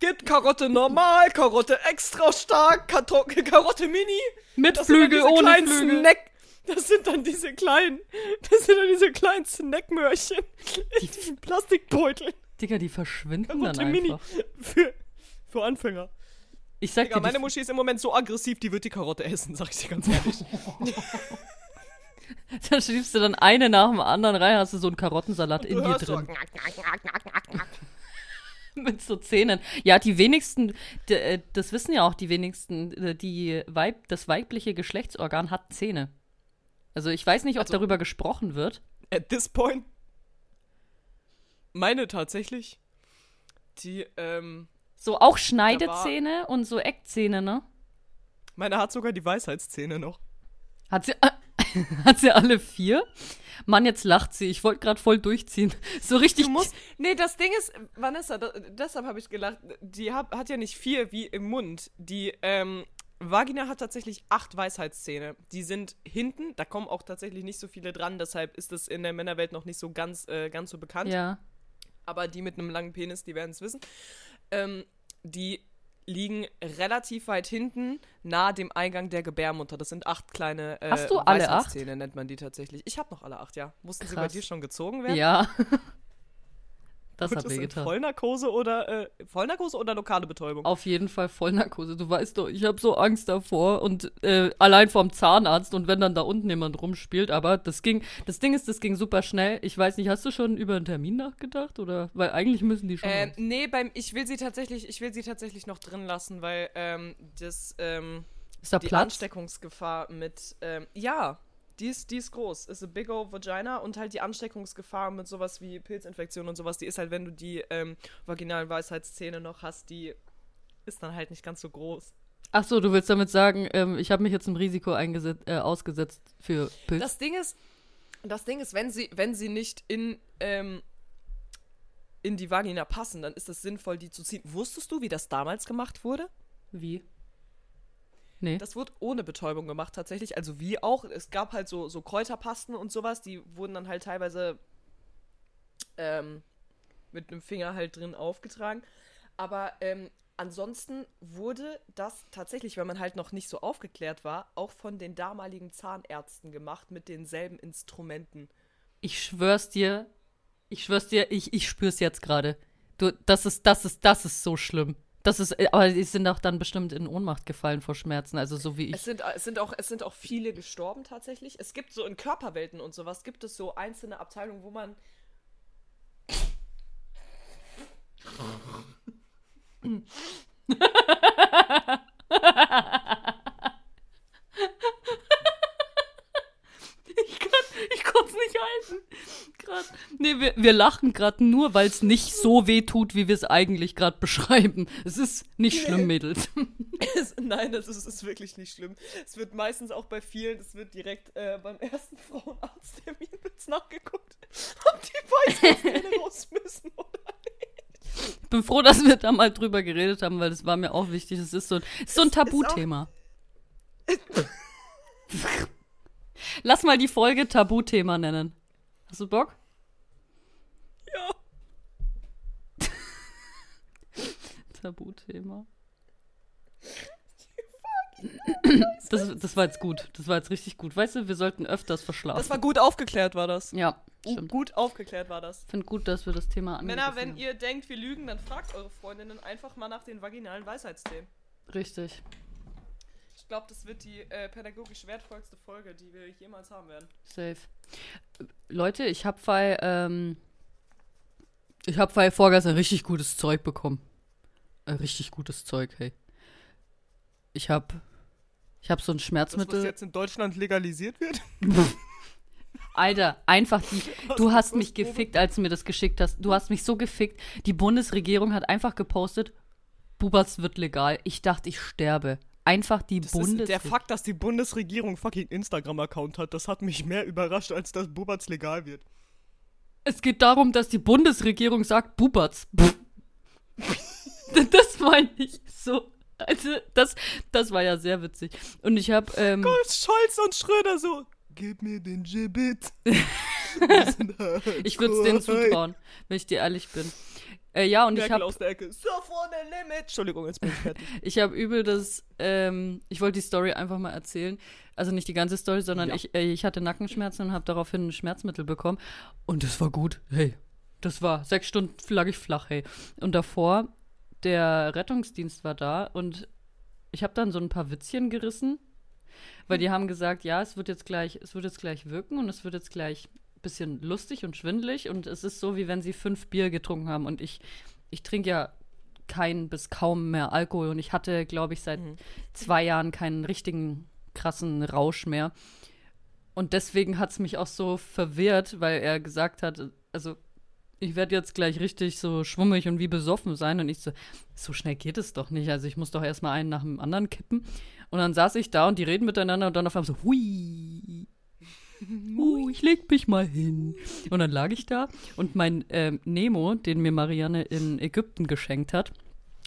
Gibt Karotte normal, Karotte extra stark, Kato Karotte mini. Schale. Mit Das dann Flügel, ohne Flügel. Snack. Das sind dann diese kleinen, das sind dann diese kleinen Snackmörchen in diesen Plastikbeuteln. Digga, die verschwinden dann Karotte mini einfach. für, für Anfänger. Ich sag Digga, dir, meine Muschi ist im Moment so aggressiv, die wird die Karotte essen, sag ich dir ganz ehrlich. da schiebst du dann eine nach dem anderen rein, hast du so einen Karottensalat in dir hörst so, drin. Mit so Zähnen. Ja, die wenigsten, äh, das wissen ja auch die wenigsten, äh, die Weib, das weibliche Geschlechtsorgan hat Zähne. Also ich weiß nicht, ob Also- darüber gesprochen wird. At this point. Meine tatsächlich. Die, ähm, So auch Schneidezähne und so Eckzähne, ne? meine hat sogar die Weisheitszähne noch. Hat sie, hat sie alle vier? Mann, jetzt lacht sie. Ich wollte gerade voll durchziehen. So richtig. Du musst. Nee, das Ding ist, Vanessa, da, deshalb habe ich gelacht, die hab, hat ja nicht vier wie im Mund. Die ähm, Vagina hat tatsächlich acht Weisheitszähne. Die sind hinten, da kommen auch tatsächlich nicht so viele dran, deshalb ist das in der Männerwelt noch nicht so ganz, äh, ganz so bekannt. Ja. Aber die mit einem langen Penis, die werden es wissen. Ähm, die liegen relativ weit hinten, nahe dem Eingang der Gebärmutter. Das sind acht kleine äh, Hast du alle acht? Nennt man die tatsächlich. Ich habe noch alle acht, ja. Mussten sie bei Krass. dir schon gezogen werden? Ja. Das Und hat das mir in getan. Vollnarkose oder äh, Vollnarkose oder lokale Betäubung? Auf jeden Fall Vollnarkose. Du weißt doch, ich habe so Angst davor und äh, allein vom Zahnarzt und wenn dann da unten jemand rumspielt. Aber das ging, das Ding ist, das ging super schnell. Ich weiß nicht, hast du schon über einen Termin nachgedacht oder? Weil eigentlich müssen die schon. Ähm, nee, beim, ich will sie tatsächlich, ich will sie tatsächlich noch drin lassen, weil ähm, das, ähm, ist da die Platz? Ansteckungsgefahr mit, ähm, ja, die ist, die ist groß. Ist a big old vagina und halt die Ansteckungsgefahr mit sowas wie Pilzinfektion und sowas, die ist halt, wenn du die ähm, vaginalen Weisheitszähne noch hast, die ist dann halt nicht ganz so groß. Ach so, du willst damit sagen, ähm, ich habe mich jetzt im Risiko eingesetzt, äh, ausgesetzt für Pilz. Das Ding ist, das Ding ist, wenn sie, wenn sie nicht in, ähm, in die Vagina passen, dann ist es sinnvoll, die zu ziehen. Wusstest du, wie das damals gemacht wurde? Wie? Nee. Das wurde ohne Betäubung gemacht tatsächlich. Also wie auch. Es gab halt so, so Kräuterpasten und sowas, die wurden dann halt teilweise ähm, mit einem Finger halt drin aufgetragen. Aber ähm, ansonsten wurde das tatsächlich, wenn man halt noch nicht so aufgeklärt war, auch von den damaligen Zahnärzten gemacht mit denselben Instrumenten. Ich schwör's dir, ich schwör's dir, ich, ich spür's jetzt gerade. Du, das ist, das ist, das ist so schlimm. Das ist, äh, aber die sind auch dann bestimmt in Ohnmacht gefallen vor Schmerzen, also so wie Es ich. sind, es, sind auch, es sind auch viele gestorben tatsächlich. Es gibt so in Körperwelten und sowas, gibt es so einzelne Abteilungen, wo man Ich kann, ich konnte nicht halten. Grad. Nee, wir, wir lachen gerade nur, weil es nicht so weh tut, wie wir es eigentlich gerade beschreiben. Es ist nicht schlimm, Mädels. Es, nein, das ist, ist wirklich nicht schlimm. Es wird meistens auch bei vielen, es wird direkt äh, beim ersten Frauenarzttermin wird's nachgeguckt, ob die Weisheitszähne raus müssen oder Ich bin froh, dass wir da mal drüber geredet haben, weil das war mir auch wichtig. Es ist so, es ist so ein Tabuthema. Lass mal die Folge Tabuthema nennen. Hast du Bock? Ja. Tabuthema. Das, das war jetzt gut. Das war jetzt richtig gut. Weißt du, wir sollten öfters verschlafen. Das war gut aufgeklärt, war das. ja, Uh, stimmt. gut aufgeklärt war das. Ich finde gut, dass wir das Thema Männer, angegriffen wenn haben. ihr denkt, wir lügen, dann fragt eure Freundinnen einfach mal nach den vaginalen Weisheitszähnen. Richtig. Ich glaube, das wird die äh, pädagogisch wertvollste Folge, die wir jemals haben werden. Safe. Leute, ich habe bei, ähm, ich habe bei vorgestern richtig gutes Zeug bekommen. Äh, richtig gutes Zeug, hey. Ich habe, ich habe so ein Das, was Schmerzmittel. jetzt in Deutschland legalisiert wird? Alter, einfach die. Du hast mich gefickt, als du mir das geschickt hast. Du hast mich so gefickt. Die Bundesregierung hat einfach gepostet, Bubatz wird legal. Ich dachte, ich sterbe. Einfach die Das Bundes. der Fakt, dass die Bundesregierung fucking Instagram-Account hat, das hat mich mehr überrascht, als dass Bubatz legal wird. Es geht darum, dass die Bundesregierung sagt, Bubatz. das meine ich so. Also, das, das war ja sehr witzig. Und ich habe, ähm, Scholz und Schröder so, gib mir den Gibbet. ich würde es denen zutrauen, wenn ich dir ehrlich bin. Äh, ja, und ich Merkel habe aus der Ecke. So vor der Limit. Entschuldigung, jetzt bin ich fertig. Ich habe übel das, ähm, ich wollte die Story einfach mal erzählen. Also nicht die ganze Story, sondern Ja. ich, äh, ich hatte Nackenschmerzen und habe daraufhin ein Schmerzmittel bekommen. Und das war gut. Hey, das war sechs Stunden lag ich flach, hey. Und davor, der Rettungsdienst war da und ich habe dann so ein paar Witzchen gerissen, weil die haben gesagt, ja, es wird jetzt gleich, es wird jetzt gleich wirken und es wird jetzt gleich ein bisschen lustig und schwindelig und es ist so, wie wenn sie fünf Bier getrunken haben und ich, ich trinke ja kein bis kaum mehr Alkohol und ich hatte, glaube ich, seit zwei Jahren keinen richtigen krassen Rausch mehr. Und deswegen hat es mich auch so verwirrt, weil er gesagt hat, also ich werde jetzt gleich richtig so schwummig und wie besoffen sein. Und ich so, so schnell geht es doch nicht. Also ich muss doch erstmal einen nach dem anderen kippen. Und dann saß ich da und die reden miteinander und dann auf einmal so, hui. Uh, ich leg mich mal hin. Und dann lag ich da und mein ähm, Nemo, den mir Marianne in Ägypten geschenkt hat,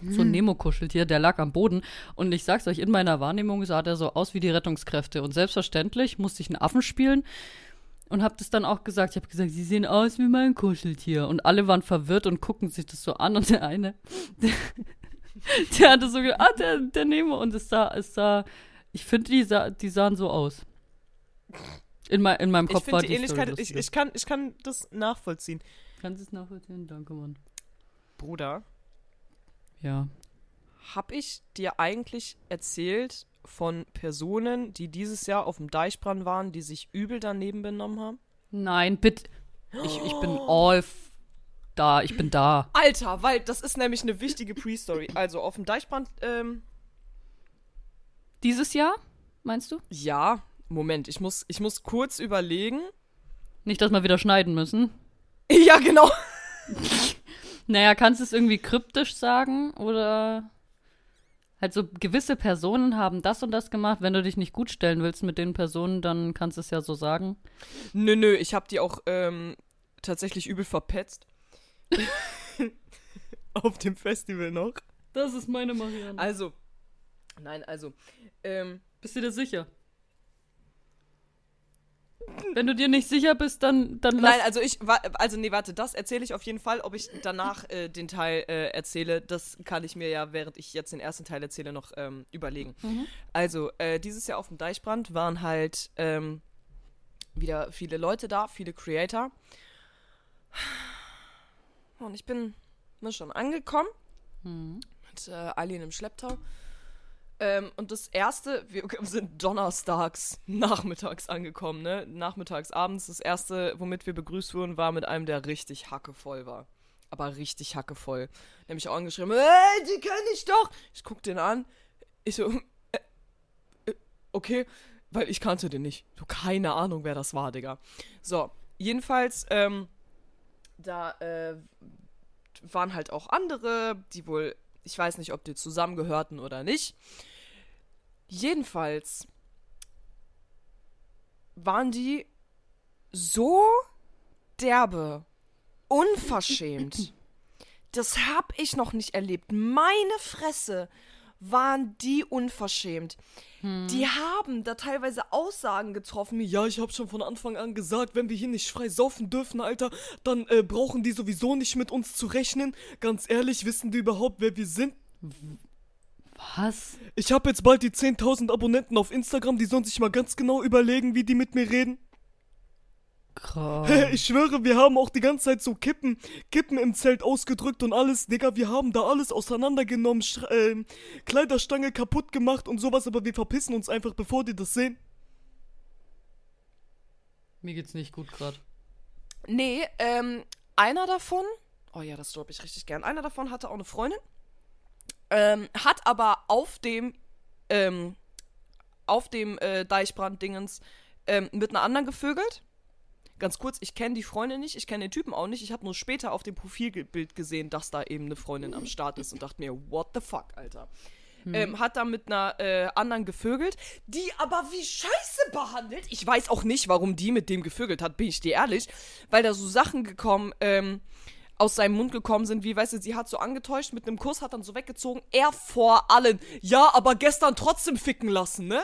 so ein Nemo-Kuscheltier, der lag am Boden. Und ich sag's euch, in meiner Wahrnehmung sah der so aus wie die Rettungskräfte. Und selbstverständlich musste ich einen Affen spielen und hab das dann auch gesagt. Ich habe gesagt, sie sehen aus wie mein Kuscheltier. Und alle waren verwirrt und gucken sich das so an. Und der eine, der, der hatte so gedacht, ah, der, der Nemo. Und es sah, es sah, ich finde, die, sah, die sahen so aus. In, mein, in meinem Ich Kopf war finde die die Ähnlichkeit, ich, ich, kann, ich kann das nachvollziehen. Kannst du es nachvollziehen? Danke, Mann. Bruder, Ja. hab ich dir eigentlich erzählt von Personen, die dieses Jahr auf dem Deichbrand waren, die sich übel daneben benommen haben? Nein, bitte. Ich, ich bin all f- da. Ich bin da. Alter, weil das ist nämlich eine wichtige Pre-Story. Also auf dem Deichbrand, ähm, Dieses Jahr, meinst du? ja, Moment, ich muss, ich muss kurz überlegen. Nicht, dass wir wieder schneiden müssen. Ja, genau. Naja, kannst du es irgendwie kryptisch sagen? Oder halt so gewisse Personen haben das und das gemacht. Wenn du dich nicht gut stellen willst mit den Personen, dann kannst du es ja so sagen. Nö, nö, ich hab die auch ähm, tatsächlich übel verpetzt. auf dem Festival noch. Das ist meine Marianne. Also, nein, also, ähm, Bist du dir sicher? Wenn du dir nicht sicher bist, dann, dann lass. Nein, also ich, also nee, warte, das erzähle ich auf jeden Fall. Ob ich danach äh, den Teil äh, erzähle, das kann ich mir ja, während ich jetzt den ersten Teil erzähle, noch ähm, überlegen. Also, äh, dieses Jahr auf dem Deichbrand waren halt ähm, wieder viele Leute da, viele Creator. Und ich bin, bin schon angekommen mit äh, Alien im Schlepptau. Ähm, und das erste, wir sind donnerstags nachmittags angekommen, ne? Nachmittags, abends. Das erste, womit wir begrüßt wurden, war mit einem, der richtig hackevoll war. Aber richtig hackevoll. Nämlich auch angeschrieben, ey, die kenne ich doch. Ich guck den an. Ich so, äh, äh, okay, weil ich kannte den nicht. So, keine Ahnung, wer das war, Digga. So, jedenfalls, ähm, da, äh, waren halt auch andere, die wohl, ich weiß nicht, ob die zusammengehörten oder nicht. Jedenfalls waren die so derbe, unverschämt. Das hab ich noch nicht erlebt. Meine Fresse waren die unverschämt. Die haben da teilweise Aussagen getroffen, ja, ich hab schon von Anfang an gesagt, wenn wir hier nicht frei saufen dürfen, Alter, dann äh, brauchen die sowieso nicht mit uns zu rechnen. Ganz ehrlich, wissen die überhaupt, wer wir sind? Was? Ich habe jetzt bald die 10.000 Abonnenten auf Instagram, die sollen sich mal ganz genau überlegen, wie die mit mir reden. Krass. Ich schwöre, wir haben auch die ganze Zeit so Kippen, Kippen im Zelt ausgedrückt und alles, Digga, wir haben da alles auseinandergenommen, Sch ähm, Kleiderstange kaputt gemacht und sowas, aber wir verpissen uns einfach, bevor die das sehen. Mir geht's nicht gut gerade. Nee, ähm, einer davon, oh ja, das droppe ich richtig gern, einer davon hatte auch eine Freundin, ähm, hat aber auf dem, ähm, auf dem äh, Deichbrand-Dingens ähm, mit einer anderen gevögelt. Ganz kurz, ich kenne die Freundin nicht, ich kenne den Typen auch nicht. Ich habe nur später auf dem Profilbild gesehen, dass da eben eine Freundin am Start ist und dachte mir, what the fuck, Alter. Ähm, hat da mit einer äh, anderen gevögelt, die aber wie scheiße behandelt. Ich weiß auch nicht, warum die mit dem gevögelt hat, bin ich dir ehrlich. Weil da so Sachen gekommen, ähm, aus seinem Mund gekommen sind, wie, weißt du, sie hat so angetäuscht mit einem Kuss, hat dann so weggezogen, er vor allen. Ja, aber gestern trotzdem ficken lassen, ne?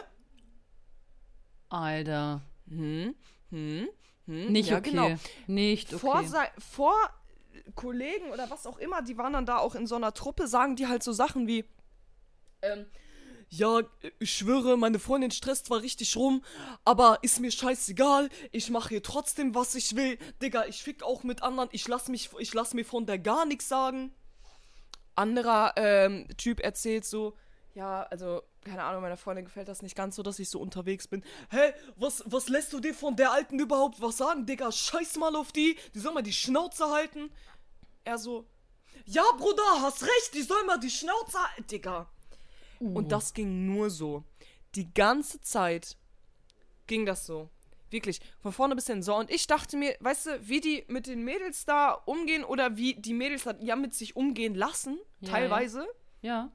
Alter. Hm, hm, hm. Nicht ja, okay. genau. Nicht okay. vor, sei, vor Kollegen oder was auch immer, die waren dann da auch in so einer Truppe, sagen die halt so Sachen wie, ähm, ja, ich schwöre, meine Freundin stresst zwar richtig rum, aber ist mir scheißegal. Ich mache hier trotzdem, was ich will. Digga, ich fick auch mit anderen. Ich lass mich, ich lass mir von der gar nichts sagen. Anderer ähm, Typ erzählt so, ja, also, keine Ahnung, meiner Freundin gefällt das nicht ganz so, dass ich so unterwegs bin. Hä, was, was lässt du dir von der Alten überhaupt was sagen, Digga? Scheiß mal auf die. Die soll mal die Schnauze halten. Er so, ja, Bruder, hast recht, die soll mal die Schnauze halten, Digga. Und das ging nur so. Die ganze Zeit ging das so. Wirklich, von vorne bis hin. So, und ich dachte mir, weißt du, wie die mit den Mädels da umgehen oder wie die Mädels da ja mit sich umgehen lassen, Ja, teilweise, Ja,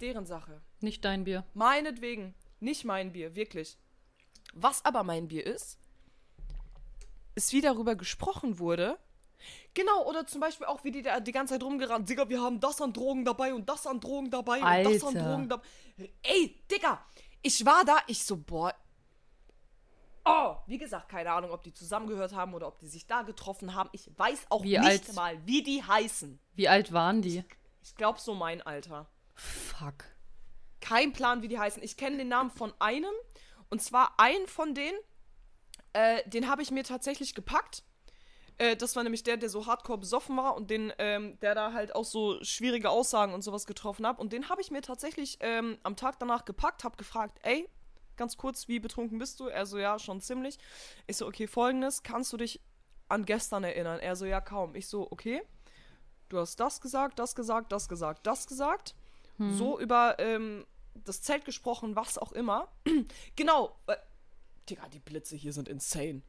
deren Sache. nicht dein Bier. Meinetwegen. Nicht mein Bier, wirklich. Was aber mein Bier ist, ist, wie darüber gesprochen wurde. Genau, oder zum Beispiel auch, wie die da die ganze Zeit rumgerannt. Digga, wir haben das an Drogen dabei und das an Drogen dabei und das an Alter. Drogen dabei. Ey, Digga, ich war da, ich so, boah. Oh, wie gesagt, keine Ahnung, ob die zusammengehört haben oder ob die sich da getroffen haben. Ich weiß auch Wie nicht alt- mal, wie die heißen. Wie alt waren die? Ich glaube, so mein Alter. Fuck. Kein Plan, wie die heißen. Ich kenne den Namen von einem. Und zwar einen von denen, äh, den habe ich mir tatsächlich gepackt. Äh, das war nämlich der, der so hardcore besoffen war und den, ähm, der da halt auch so schwierige Aussagen und sowas getroffen hat. Und den habe ich mir tatsächlich ähm, am Tag danach gepackt, habe gefragt, ey, ganz kurz, wie betrunken bist du? Er so, ja, schon ziemlich. Ich so, okay, folgendes, kannst du dich an gestern erinnern? Er so, ja, kaum. Ich so, okay, du hast das gesagt, das gesagt, das gesagt, das gesagt. So über ähm, das Zelt gesprochen, was auch immer. genau. Äh, Digga, die Blitze hier sind insane.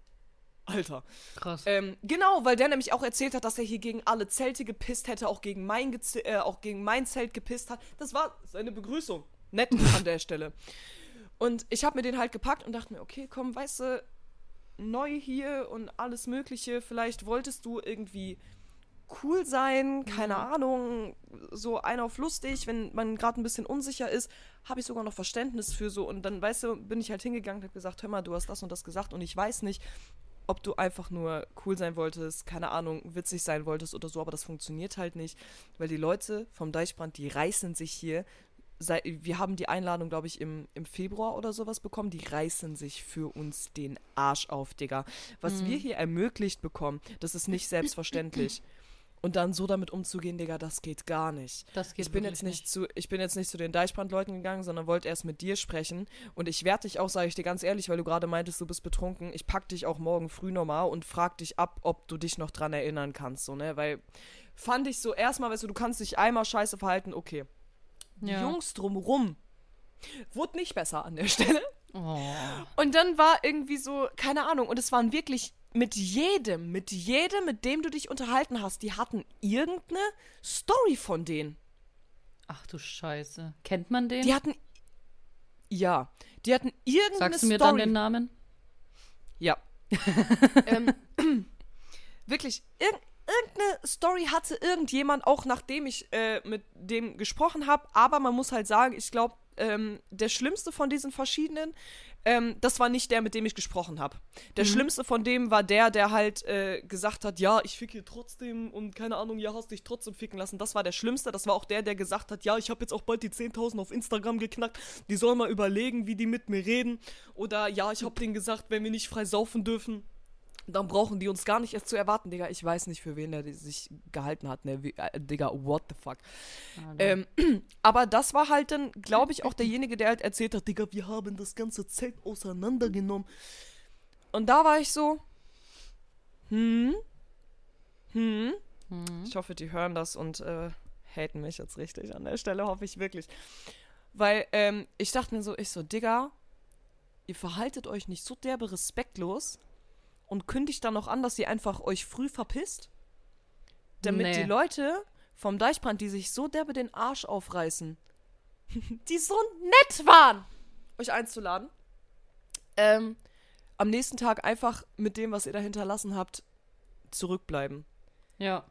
Alter. Krass. Ähm, genau, weil der nämlich auch erzählt hat, dass er hier gegen alle Zelte gepisst hätte, auch gegen mein, Geze äh, auch gegen mein Zelt gepisst hat. Das war seine Begrüßung. Nett an der Stelle. Und ich habe mir den halt gepackt und dachte mir, okay, komm, weißt du, neu hier und alles Mögliche. Vielleicht wolltest du irgendwie cool sein, keine Ahnung, so ein auf lustig, wenn man gerade ein bisschen unsicher ist, habe ich sogar noch Verständnis für so. Und dann, weißt du, bin ich halt hingegangen und habe gesagt, hör mal, du hast das und das gesagt und ich weiß nicht, ob du einfach nur cool sein wolltest, keine Ahnung, witzig sein wolltest oder so, aber das funktioniert halt nicht, weil die Leute vom Deichbrand, die reißen sich hier. Sei, wir haben die Einladung, glaube ich, im, im Februar oder sowas bekommen. Die reißen sich für uns den Arsch auf, Digga. Was wir hier ermöglicht bekommen, das ist nicht selbstverständlich. Und dann so damit umzugehen, Digga, das geht gar nicht. Das geht ich bin jetzt nicht, zu, ich bin jetzt nicht zu den Deichbrandleuten gegangen, sondern wollte erst mit dir sprechen. Und ich werde dich auch, sage ich dir ganz ehrlich, weil du gerade meintest, du bist betrunken. Ich pack dich auch morgen früh nochmal und frag dich ab, ob du dich noch dran erinnern kannst, so, ne? Weil fand ich so erstmal, weißt du, du kannst dich einmal scheiße verhalten, okay. Die Ja. Jungs drumrum wurde nicht besser an der Stelle. Oh. Und dann war irgendwie so, keine Ahnung, und es waren wirklich mit jedem, mit jedem, mit dem du dich unterhalten hast, die hatten irgendeine Story von denen. Ach du Scheiße. Kennt man den? Die hatten. Ja, die hatten irgendeine Sagst du mir Story. dann den Namen? Ja. ähm, wirklich, irg irgendeine Story hatte irgendjemand, auch nachdem ich äh, mit dem gesprochen habe. Aber man muss halt sagen, ich glaube, ähm, der schlimmste von diesen verschiedenen, ähm, das war nicht der, mit dem ich gesprochen habe. Der schlimmste von dem war der, der halt äh, gesagt hat, ja, ich fick hier trotzdem und keine Ahnung, ja, hast dich trotzdem ficken lassen. Das war der schlimmste. Das war auch der, der gesagt hat, ja, ich habe jetzt auch bald die 10.000 auf Instagram geknackt. Die sollen mal überlegen, wie die mit mir reden. Oder ja, ich habe denen gesagt, wenn wir nicht frei saufen dürfen, dann brauchen die uns gar nicht erst zu erwarten, Digga. Ich weiß nicht, für wen der sich gehalten hat, ne? Wie, äh, Digga, what the fuck. Ähm, aber das war halt dann, glaube ich, auch derjenige, der halt erzählt hat, Digga, wir haben das ganze Zelt auseinandergenommen. Und da war ich so, hm, hm. Ich hoffe, die hören das und äh, haten mich jetzt richtig an der Stelle, hoffe ich wirklich. Weil ähm, ich dachte mir so, ich so, Digga, ihr verhaltet euch nicht so derbe respektlos und kündigt dann noch an, dass ihr einfach euch früh verpisst, damit Nee. die Leute vom Deichbrand, die sich so derbe den Arsch aufreißen, die so nett waren, euch einzuladen, ähm, am nächsten Tag einfach mit dem, was ihr da hinterlassen habt, zurückbleiben. Ja.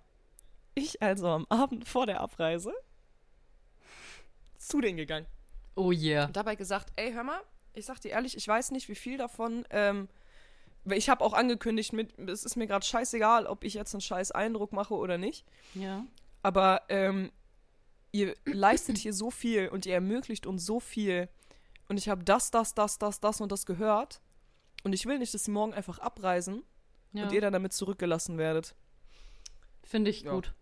Ich also am Abend vor der Abreise zu denen gegangen. Oh yeah. Und dabei gesagt, ey, hör mal, ich sag dir ehrlich, ich weiß nicht, wie viel davon, ähm, ich habe auch angekündigt, mit, es ist mir gerade scheißegal, ob ich jetzt einen scheiß Eindruck mache oder nicht. Ja. Aber ähm, ihr leistet hier so viel und ihr ermöglicht uns so viel. Und ich habe das, das, das, das, das und das gehört. Und ich will nicht, dass sie morgen einfach abreisen ja. und ihr dann damit zurückgelassen werdet. Finde ich Ja. gut.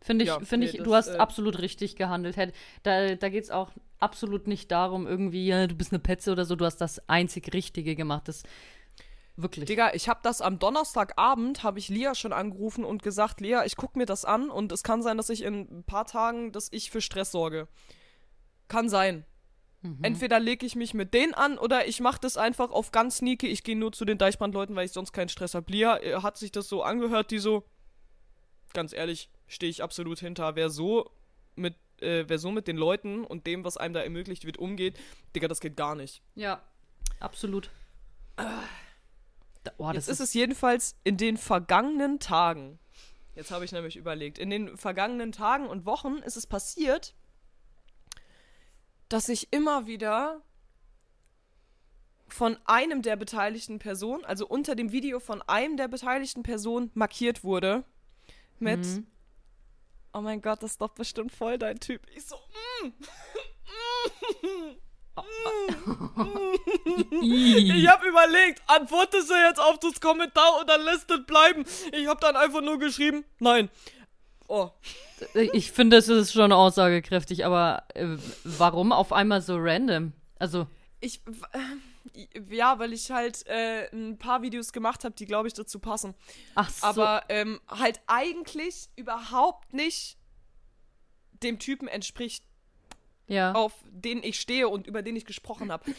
Finde ich, Ja, finde nee, ich, das, du hast äh, absolut richtig gehandelt. Hätt- Da, da geht es auch absolut nicht darum, irgendwie, ja, du bist eine Petze oder so. Du hast das einzig Richtige gemacht. Das wirklich. Digga, ich habe das am Donnerstagabend, habe ich Lia schon angerufen und gesagt, Lia, ich guck mir das an und es kann sein, dass ich in ein paar Tagen, dass ich für Stress sorge. Kann sein. Mhm. Entweder lege ich mich mit denen an oder ich mache das einfach auf ganz sneaky. Ich gehe nur zu den Deichbrandleuten, weil ich sonst keinen Stress habe. Lia äh, hat sich das so angehört, die so, ganz ehrlich, stehe ich absolut hinter. Wer so mit, äh, wer so mit den Leuten und dem, was einem da ermöglicht wird, umgeht, Digga, das geht gar nicht. Ja, absolut. Oh, das Jetzt ist es jedenfalls in den vergangenen Tagen. Jetzt habe ich nämlich überlegt. In den vergangenen Tagen und Wochen ist es passiert, dass ich immer wieder von einem der beteiligten Personen, also unter dem Video von einem der beteiligten Personen markiert wurde mit Mhm. Oh mein Gott, das ist doch bestimmt voll dein Typ. Ich so, mm, mm. Ich habe überlegt, antwortest du jetzt auf das Kommentar oder lässt es bleiben? Ich habe dann einfach nur geschrieben, nein. Oh, Ich finde, es ist schon aussagekräftig, aber äh, warum auf einmal so random? Also, ich, ja, weil ich halt äh, ein paar Videos gemacht habe, die, glaube ich, dazu passen. ach so. Aber ähm, halt eigentlich überhaupt nicht dem Typen entspricht, ja. auf den ich stehe und über den ich gesprochen habe.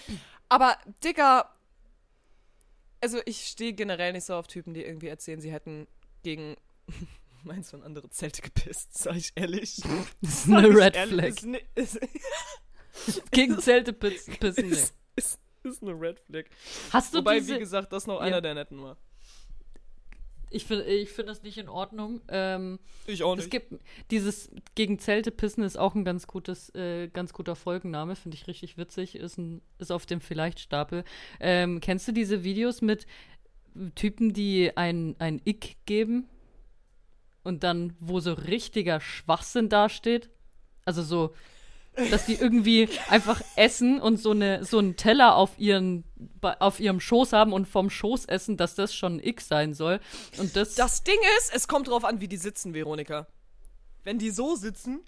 Aber, Digga, also ich stehe generell nicht so auf Typen, die irgendwie erzählen, sie hätten gegen meins und andere Zelte gepisst, sag ich ehrlich. Das ist eine Red Ehrlich, Flag. Ne- ist, Gegen Zelte pissen. ist, ist, ist eine Red Flag. Hast du Wobei, diese... wie gesagt, das noch Ja. einer der netten war. Ich finde ich find das nicht in Ordnung. Ähm, Ich auch es nicht. gibt dieses gegen Zelte pissen ist auch ein ganz gutes, äh, ganz guter Folgenname, finde ich richtig witzig. Ist, ein, ist auf dem Vielleicht-Stapel. Ähm, kennst du diese Videos mit Typen, die ein, ein Ick geben? Und dann, wo so richtiger Schwachsinn dasteht? Also so, dass die irgendwie einfach essen und so, eine, so einen Teller auf, ihren, auf ihrem Schoß haben und vom Schoß essen, dass das schon ein Ick sein soll. Und das, Das Ding ist, es kommt drauf an, wie die sitzen, Veronika. Wenn die so sitzen,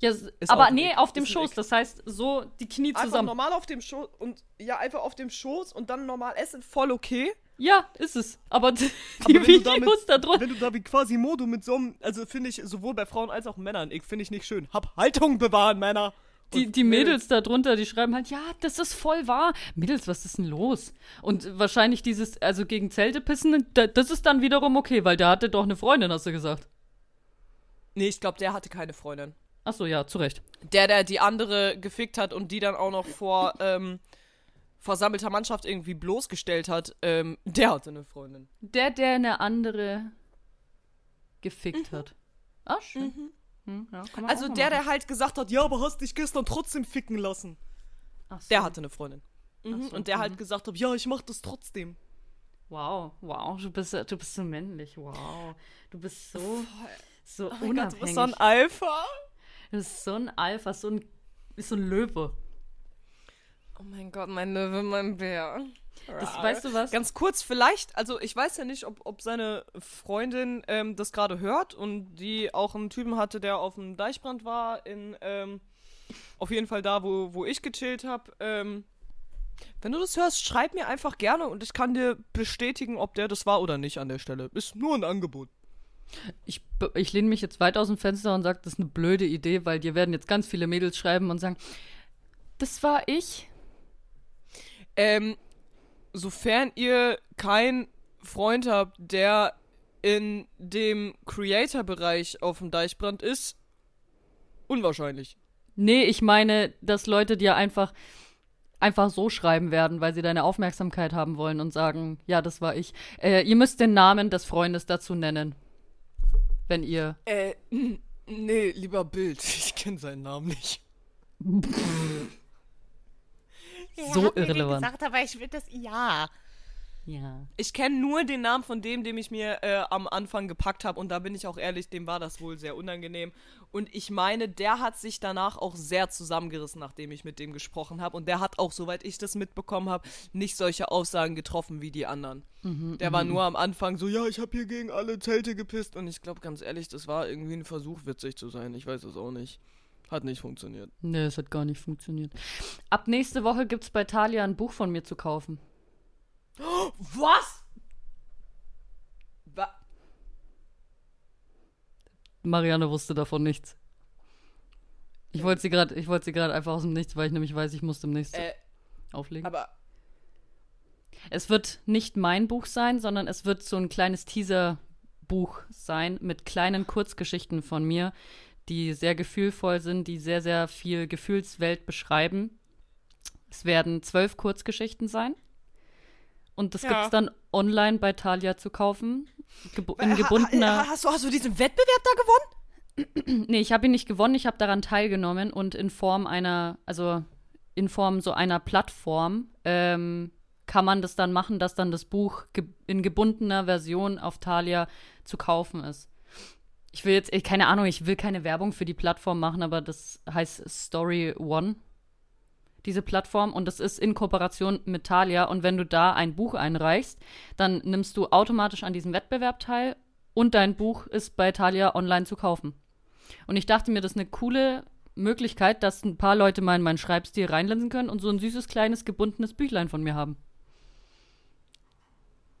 Ja, aber nee, Ick. auf dem Schoß. Ick. Das heißt, so die Knie einfach zusammen. normal auf dem Schoß und ja, einfach auf dem Schoß und dann normal essen, voll okay. Ja, ist es. Aber die wenn du Videos damit- da drunter. Wenn du da wie quasi Modo mit so einem, also finde ich sowohl bei Frauen als auch Männern, ich finde ich nicht schön. Hab Haltung bewahren, Männer. Die, Und die Mädels da drunter, die schreiben halt, ja, das ist voll wahr. Mädels, was ist denn los? Und wahrscheinlich dieses, also gegen Zelte pissen, da, das ist dann wiederum okay, weil der hatte doch eine Freundin, hast du gesagt. Nee, ich glaube, der hatte keine Freundin. Ach so, ja, zu Recht. Der, der die andere gefickt hat und die dann auch noch vor ähm, versammelter Mannschaft irgendwie bloßgestellt hat, ähm, der hatte eine Freundin. Der, der eine andere gefickt hat. Ah, schön. Hm, ja, Also der, der halt gesagt hat, ja, aber hast dich gestern trotzdem ficken lassen. Ach so. Der hatte eine Freundin. Mhm. so, und der mhm. halt gesagt hat, ja, ich mach das trotzdem. Wow, wow, du bist, du bist so männlich, wow. Du bist so, so Oh mein Gott, unabhängig. du bist so ein Alpha. du bist so ein Alpha, so ein, bist so ein Löwe. Oh mein Gott, mein Löwe, mein Bär. Das, weißt du was? Ganz kurz, vielleicht, also ich weiß ja nicht, ob, ob seine Freundin ähm, das gerade hört und die auch einen Typen hatte, der auf dem Deichbrand war, in, ähm, auf jeden Fall da, wo, wo ich gechillt habe. Ähm, wenn du das hörst, schreib mir einfach gerne und ich kann dir bestätigen, ob der das war oder nicht an der Stelle. Ist nur ein Angebot. Ich, ich lehne mich jetzt weit aus dem Fenster und sage, das ist eine blöde Idee, weil dir werden jetzt ganz viele Mädels schreiben und sagen, das war ich. Ähm, sofern ihr keinen Freund habt, der in dem Creator-Bereich auf dem Deichbrand ist, unwahrscheinlich. Nee, ich meine, dass Leute dir einfach, einfach so schreiben werden, weil sie deine Aufmerksamkeit haben wollen und sagen, ja, das war ich. Äh, ihr müsst den Namen des Freundes dazu nennen. Wenn ihr. Äh, nee, lieber Bild. Ich kenne seinen Namen nicht. So irrelevant. gesagt, aber ich will das ja. Ja. Ich kenne nur den Namen von dem, dem ich mir äh, am Anfang gepackt habe. Und da bin ich auch ehrlich, dem war das wohl sehr unangenehm. Und ich meine, der hat sich danach auch sehr zusammengerissen, nachdem ich mit dem gesprochen habe. Und der hat auch, soweit ich das mitbekommen habe, nicht solche Aussagen getroffen wie die anderen. der war nur am Anfang so, ja, ich habe hier gegen alle Zelte gepisst. Und ich glaube, ganz ehrlich, das war irgendwie ein Versuch, witzig zu sein. Ich weiß es auch nicht. Hat nicht funktioniert. Nee, es hat gar nicht funktioniert. Ab nächste Woche gibt's bei Thalia ein Buch von mir zu kaufen. Was? Wa Marianne wusste davon nichts. Ich wollte sie gerade, ich wollte sie gerade einfach aus dem Nichts, weil ich nämlich weiß, ich muss demnächst äh, auflegen. aber Es wird nicht mein Buch sein, sondern es wird so ein kleines Teaser-Buch sein mit kleinen Kurzgeschichten von mir, die sehr gefühlvoll sind, die sehr, sehr viel Gefühlswelt beschreiben. Es werden zwölf Kurzgeschichten sein. Und das Ja. gibt's dann online bei Thalia zu kaufen. Gebu in Ha- gebundener. ha- Hast du, hast du diesen Wettbewerb da gewonnen? Nee, ich habe ihn nicht gewonnen, ich habe daran teilgenommen und in Form einer, also in Form so einer Plattform ähm, kann man das dann machen, dass dann das Buch ge in gebundener Version auf Thalia zu kaufen ist. Ich will jetzt, keine Ahnung, ich will keine Werbung für die Plattform machen, aber das heißt Story One. diese Plattform, und das ist in Kooperation mit Thalia. Und wenn du da ein Buch einreichst, dann nimmst du automatisch an diesem Wettbewerb teil und dein Buch ist bei Thalia online zu kaufen. Und ich dachte mir, das ist eine coole Möglichkeit, dass ein paar Leute mal in meinen Schreibstil reinlesen können und so ein süßes, kleines, gebundenes Büchlein von mir haben.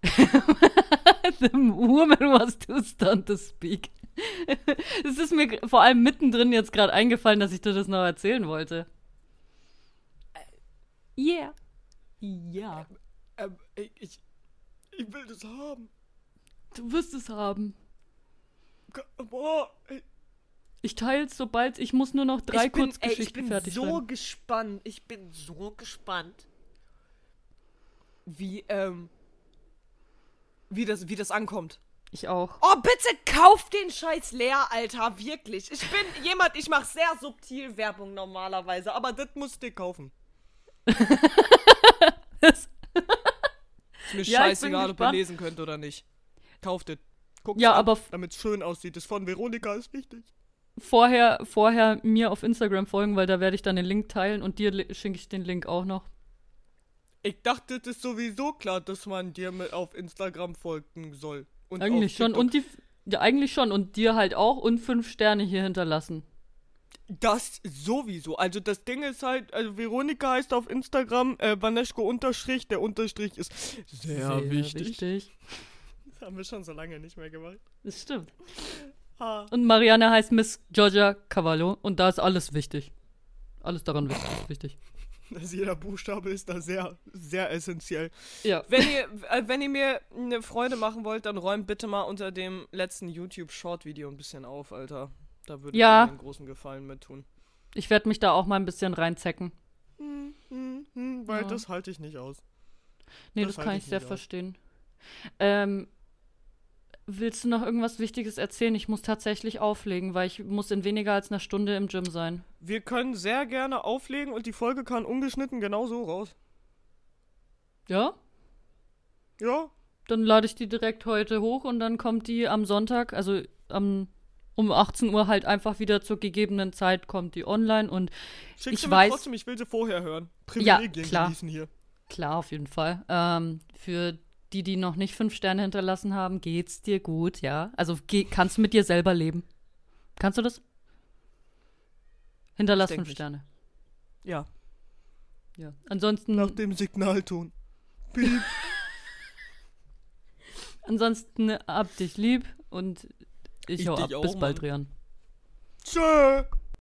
The woman was too stunned to speak. Es ist mir vor allem mittendrin jetzt gerade eingefallen, dass ich dir das noch erzählen wollte. Yeah. Ja. Ähm, ich, ich, ich will das haben. Du wirst es haben. Boah, ich, es, sobald ich muss nur noch drei ich bin, Kurzgeschichten ich bin fertig so gespannt. Ich bin so gespannt, wie, ähm, wie das, wie das ankommt. Ich auch. Oh, bitte kauf den Scheiß leer, Alter, wirklich. Ich bin jemand, ich mache sehr subtil Werbung normalerweise, aber das musst du kaufen. Das- Ist mir Ja, scheißegal, ob ihr lesen könnt oder nicht. Kauft es. Guckt Ja, f- damit es schön aussieht. Das von Veronika ist wichtig. vorher, vorher mir auf Instagram folgen, weil da werde ich dann den Link teilen und dir schenke ich den Link auch noch. Ich dachte, das ist sowieso klar, dass man dir mit auf Instagram folgen soll. Und Eigentlich schon. TikTok. Und die. Ja, eigentlich schon. Und dir halt auch und fünf Sterne hier hinterlassen. Das sowieso. Also das Ding ist halt, also Veronika heißt auf Instagram äh, Vaneschko Unterstrich. Der Unterstrich ist sehr, wichtig. wichtig. Das haben wir schon so lange nicht mehr gemacht. Das stimmt. Ah. Und Marianne heißt Miss Georgia Cavallo und da ist alles wichtig. Alles daran wichtig. Also jeder Buchstabe ist da sehr, sehr essentiell. Ja. Wenn ihr, äh, wenn ihr mir eine Freude machen wollt, dann räumt bitte mal unter dem letzten YouTube-Short-Video ein bisschen auf, Alter. Da würde Ja. ich mir einen großen Gefallen mit tun. Ich werde mich da auch mal ein bisschen reinzecken. Hm, hm, hm, weil Ja. das halte ich nicht aus. Nee, Das das, kann ich sehr aus. verstehen. Ähm, willst du noch irgendwas Wichtiges erzählen? Ich muss tatsächlich auflegen, weil ich muss in weniger als einer Stunde im Gym sein. Wir können sehr gerne auflegen und die Folge kann ungeschnitten genau so raus. Ja? Ja, Dann lade ich die direkt heute hoch und dann kommt die am Sonntag, also am, um 18 Uhr halt einfach wieder zur gegebenen Zeit kommt die online und schick Ich sie mir weiß- trotzdem, ich will sie vorher hören. Ja, Privilegien klar. genießen hier. klar, auf jeden Fall. Ähm, für die, die noch nicht fünf Sterne hinterlassen haben, geht's dir gut, ja? Also geh, kannst du mit dir selber leben? Kannst du das? Hinterlass fünf nicht. Sterne. Ja. Ja. Ansonsten, Nach dem Signalton. Piep. ansonsten hab dich lieb und ich, Ich hau ab. auch, Bis bald, Mann. Rian. Tschö.